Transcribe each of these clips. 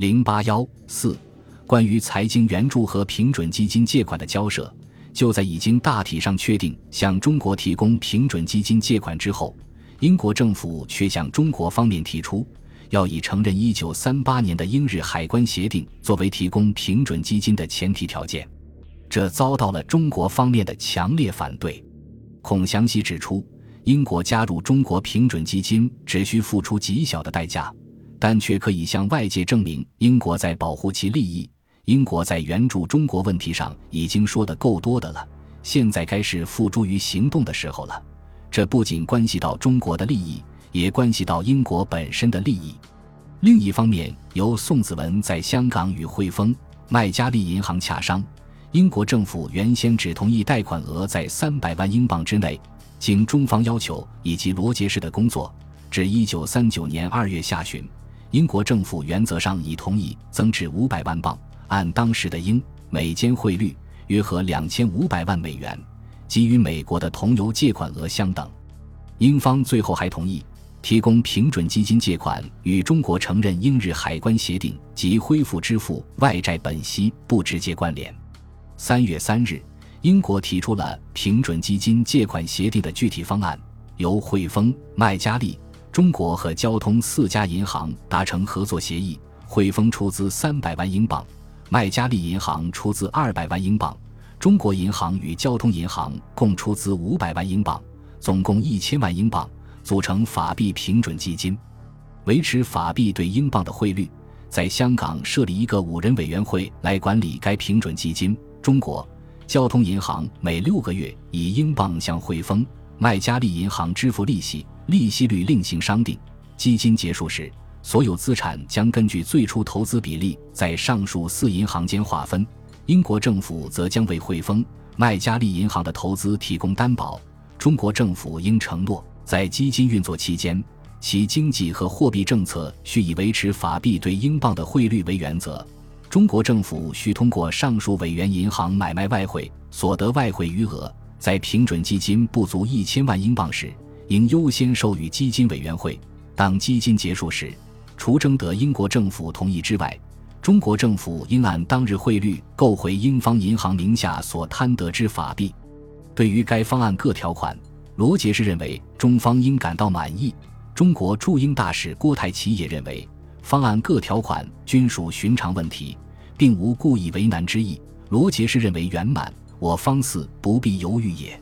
零八幺四，关于财经援助和平准基金借款的交涉，就在已经大体上确定向中国提供平准基金借款之后，英国政府却向中国方面提出，要以承认一九三八年的英日海关协定作为提供平准基金的前提条件，这遭到了中国方面的强烈反对。孔祥熙指出，英国加入中国平准基金只需付出极小的代价。但却可以向外界证明，英国在保护其利益。英国在援助中国问题上已经说得够多的了，现在该是付诸于行动的时候了。这不仅关系到中国的利益，也关系到英国本身的利益。另一方面，由宋子文在香港与汇丰、麦加利银行洽商，英国政府原先只同意贷款额在三百万英镑之内，经中方要求以及罗杰士的工作，至一九三九年二月下旬。英国政府原则上已同意增至五百万镑，按当时的英美间汇率约合两千五百万美元，即与美国的同油借款额相等。英方最后还同意提供平准基金借款，与中国承认英日海关协定及恢复支付外债本息不直接关联。三月三日，英国提出了平准基金借款协定的具体方案，由汇丰、麦加利。中国和交通四家银行达成合作协议，汇丰出资三百万英镑，麦加利银行出资二百万英镑，中国银行与交通银行共出资五百万英镑，总共一千万英镑，组成法币平准基金，维持法币对英镑的汇率。在香港设立一个五人委员会来管理该平准基金。中国交通银行每六个月以英镑向汇丰、麦加利银行支付利息。利息率另行商定。基金结束时，所有资产将根据最初投资比例在上述四银行间划分。英国政府则将为汇丰、麦加利银行的投资提供担保。中国政府应承诺，在基金运作期间，其经济和货币政策需以维持法币对英镑的汇率为原则。中国政府需通过上述委员银行买卖外汇，所得外汇余额在平准基金不足一千万英镑时。应优先授予基金委员会。当基金结束时，除征得英国政府同意之外，中国政府应按当日汇率购回英方银行名下所贪得之法币。对于该方案各条款，罗杰士认为中方应感到满意。中国驻英大使郭泰祺也认为方案各条款均属寻常问题，并无故意为难之意。罗杰士认为圆满，我方似不必犹豫也。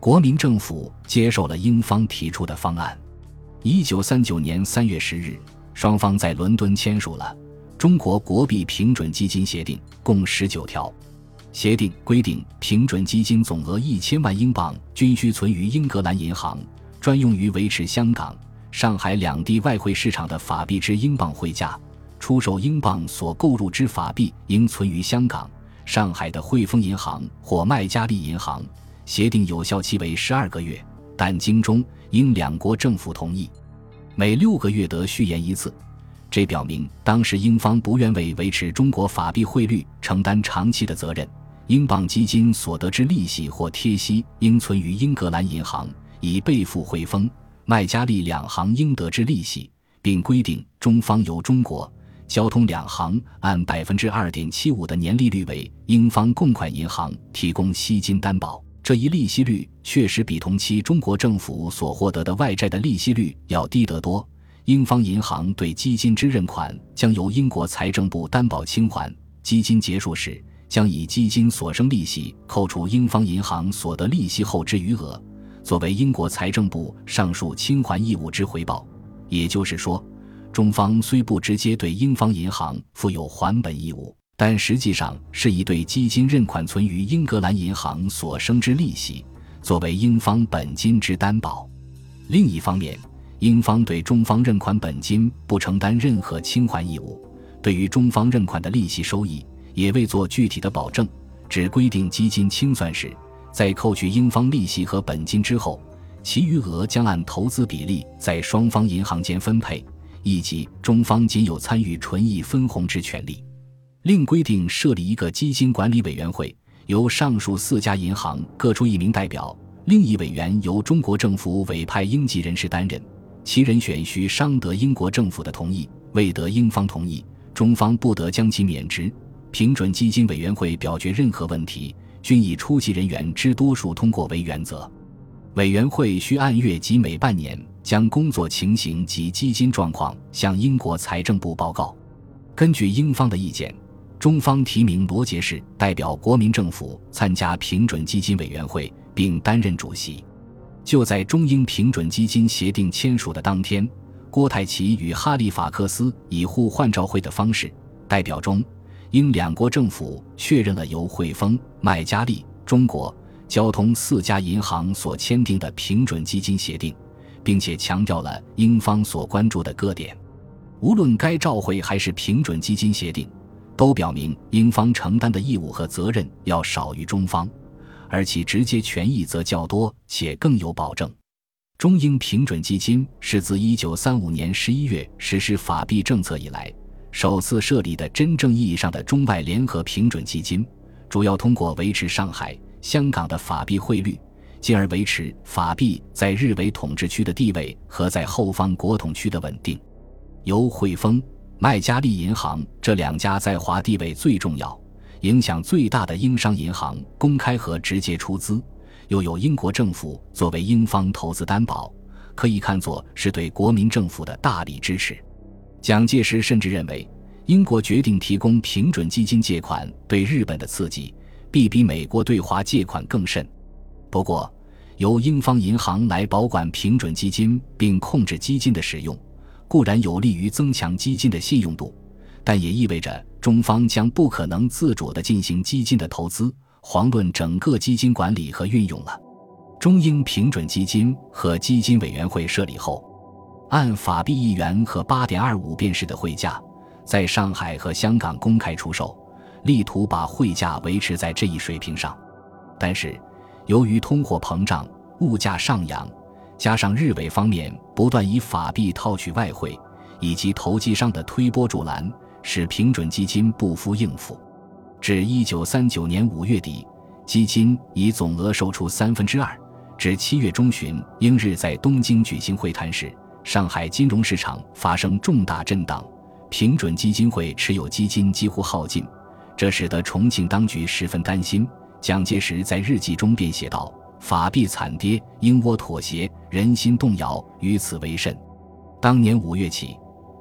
国民政府接受了英方提出的方案。一九三九年三月十日，双方在伦敦签署了《中国国币平准基金协定》，共十九条。协定规定，平准基金总额一千万英镑均需存于英格兰银行，专用于维持香港、上海两地外汇市场的法币之英镑汇价。出售英镑所购入之法币应存于香港、上海的汇丰银行或麦加利银行。协定有效期为十二个月，但经中应两国政府同意，每六个月得续延一次。这表明当时英方不愿为维持中国法币汇率承担长期的责任。英镑基金所得之利息或贴息应存于英格兰银行，以备付汇丰、麦加利两行应得之利息，并规定中方由中国交通两行按百分之二点七五的年利率为英方共款银行提供息金担保。这一利息率确实比同期中国政府所获得的外债的利息率要低得多。英方银行对基金之认款将由英国财政部担保清还，基金结束时将以基金所生利息扣除英方银行所得利息后之余额，作为英国财政部上述清还义务之回报。也就是说，中方虽不直接对英方银行负有还本义务。但实际上是以对基金认款存于英格兰银行所生之利息作为英方本金之担保。另一方面，英方对中方认款本金不承担任何清还义务，对于中方认款的利息收益也未做具体的保证，只规定基金清算时，在扣去英方利息和本金之后，其余额将按投资比例在双方银行间分配，以及中方仅有参与纯益分红之权利。另规定设立一个基金管理委员会，由上述四家银行各出一名代表，另一委员由中国政府委派英籍人士担任，其人选需商得英国政府的同意，未得英方同意，中方不得将其免职。平准基金委员会表决任何问题，均以出席人员之多数通过为原则。委员会需按月及每半年将工作情形及基金状况向英国财政部报告。根据英方的意见，中方提名罗杰士代表国民政府参加平准基金委员会，并担任主席。就在中英平准基金协定签署的当天，郭泰祺与哈利法克斯以互换照会的方式，代表中英两国政府确认了由汇丰、麦加利、中国。交通四家银行所签订的平准基金协定，并且强调了英方所关注的各点。无论该照会还是平准基金协定，都表明英方承担的义务和责任要少于中方，而其直接权益则较多且更有保证。中英平准基金是自1935年11月实施法币政策以来，首次设立的真正意义上的中外联合平准基金，主要通过维持上海。香港的法币汇率，进而维持法币在日伪统治区的地位和在后方国统区的稳定。由汇丰、麦加利银行这两家在华地位最重要、影响最大的英商银行公开和直接出资，又有英国政府作为英方投资担保，可以看作是对国民政府的大力支持。蒋介石甚至认为，英国决定提供平准基金借款对日本的刺激。必比美国对华借款更甚。不过，由英方银行来保管平准基金并控制基金的使用，固然有利于增强基金的信用度，但也意味着中方将不可能自主地进行基金的投资，遑论整个基金管理和运用了。中英平准基金和基金委员会设立后，按法币一元和八点二五便士的汇价，在上海和香港公开出售。力图把汇价维持在这一水平上，但是由于通货膨胀、物价上扬，加上日伪方面不断以法币套取外汇，以及投机商的推波助澜，使平准基金不敷应付。至一九三九年五月底，基金以总额售出三分之二。至七月中旬，英日在东京举行会谈时，上海金融市场发生重大震荡，平准基金会持有基金几乎耗尽。这使得重庆当局十分担心。蒋介石在日记中便写道：“法币惨跌，英倭妥协，人心动摇，于此为甚。”当年五月起，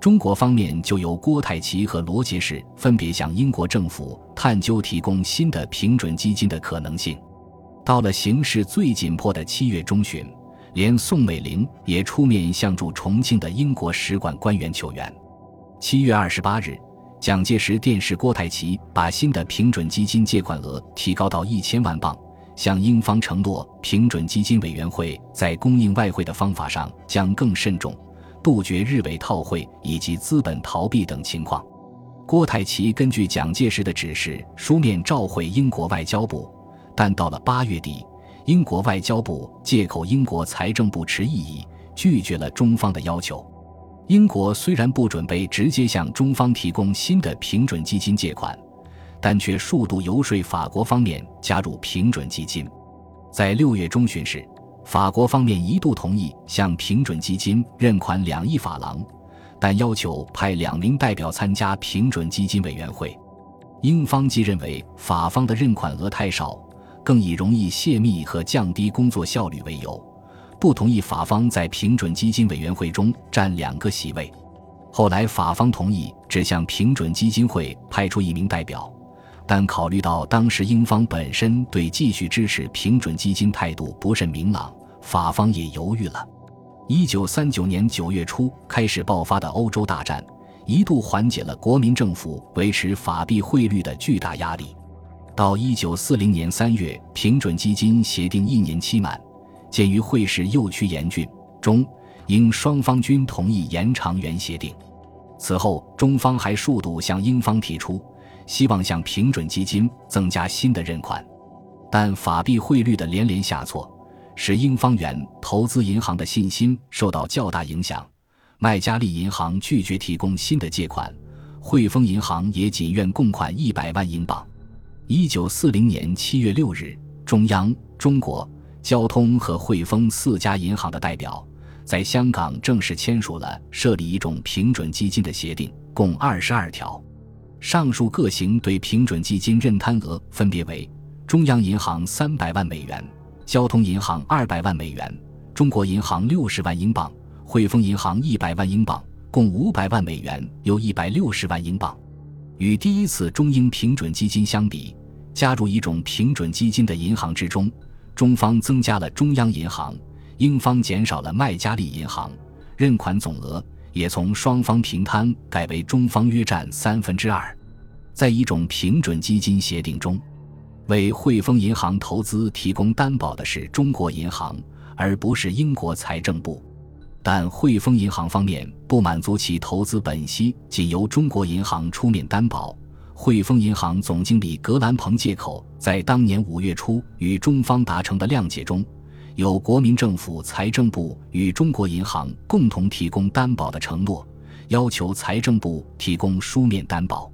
中国方面就由郭泰祺和罗杰士分别向英国政府探究提供新的平准基金的可能性。到了形势最紧迫的七月中旬，连宋美龄也出面向驻重庆的英国使馆官员求援。七月二十八日。蒋介石电视郭泰祺把新的平准基金借款额提高到一千万镑，向英方承诺，平准基金委员会在供应外汇的方法上将更慎重，杜绝日伪套汇以及资本逃避等情况。郭泰祺根据蒋介石的指示，书面召回英国外交部，但到了八月底，英国外交部借口英国财政部持异议，拒绝了中方的要求。英国虽然不准备直接向中方提供新的平准基金借款，但却数度游说法国方面加入平准基金。在六月中旬时，法国方面一度同意向平准基金认款两亿法郎，但要求派两名代表参加平准基金委员会。英方既认为法方的认款额太少，更以容易泄密和降低工作效率为由。不同意法方在平准基金委员会中占两个席位，后来法方同意只向平准基金会派出一名代表，但考虑到当时英方本身对继续支持平准基金态度不甚明朗，法方也犹豫了。一九三九年九月初开始爆发的欧洲大战，一度缓解了国民政府维持法币汇率的巨大压力。到一九四零年三月，平准基金协定一年期满。鉴于会势又趋严峻，中英双方均同意延长原协定。此后，中方还数度向英方提出，希望向平准基金增加新的认款，但法币汇率的连连下挫，使英方元投资银行的信心受到较大影响。麦加利银行拒绝提供新的借款，汇丰银行也仅愿供款一百万英镑。一九四零年七月六日，中央、中国。交通和汇丰四家银行的代表，在香港正式签署了设立一种平准基金的协定，共二十二条。上述各行对平准基金认摊额分别为：中央银行三百万美元，交通银行二百万美元，中国银行六十万英镑，汇丰银行一百万英镑，共五百万美元，有一百六十万英镑。与第一次中英平准基金相比，加入一种平准基金的银行之中，中方增加了中央银行。英方减少了麦加利银行认款总额，也从双方平摊改为中方约占三分之二。在一种平准基金协定中，为汇丰银行投资提供担保的是中国银行，而不是英国财政部。但汇丰银行方面不满足其投资本息仅由中国银行出面担保，汇丰银行总经理格兰鹏借口在当年五月初与中方达成的谅解中。有国民政府财政部与中国银行共同提供担保的承诺，要求财政部提供书面担保。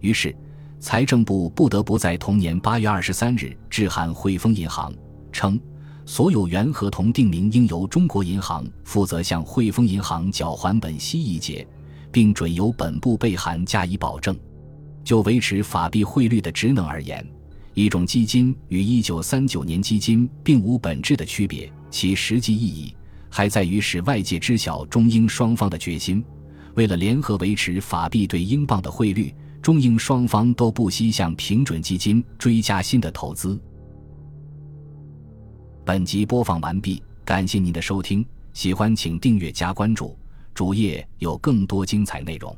于是，财政部不得不在同年八月二十三日致函汇丰银行，称所有原合同订明应由中国银行负责向汇丰银行缴还本息一节，并准由本部备函加以保证。就维持法币汇率的职能而言。一种基金与一九三九年基金并无本质的区别，其实际意义还在于使外界知晓中英双方的决心。为了联合维持法币对英镑的汇率，中英双方都不惜向平准基金追加新的投资。本集播放完毕，感谢您的收听，喜欢请订阅加关注，主页有更多精彩内容。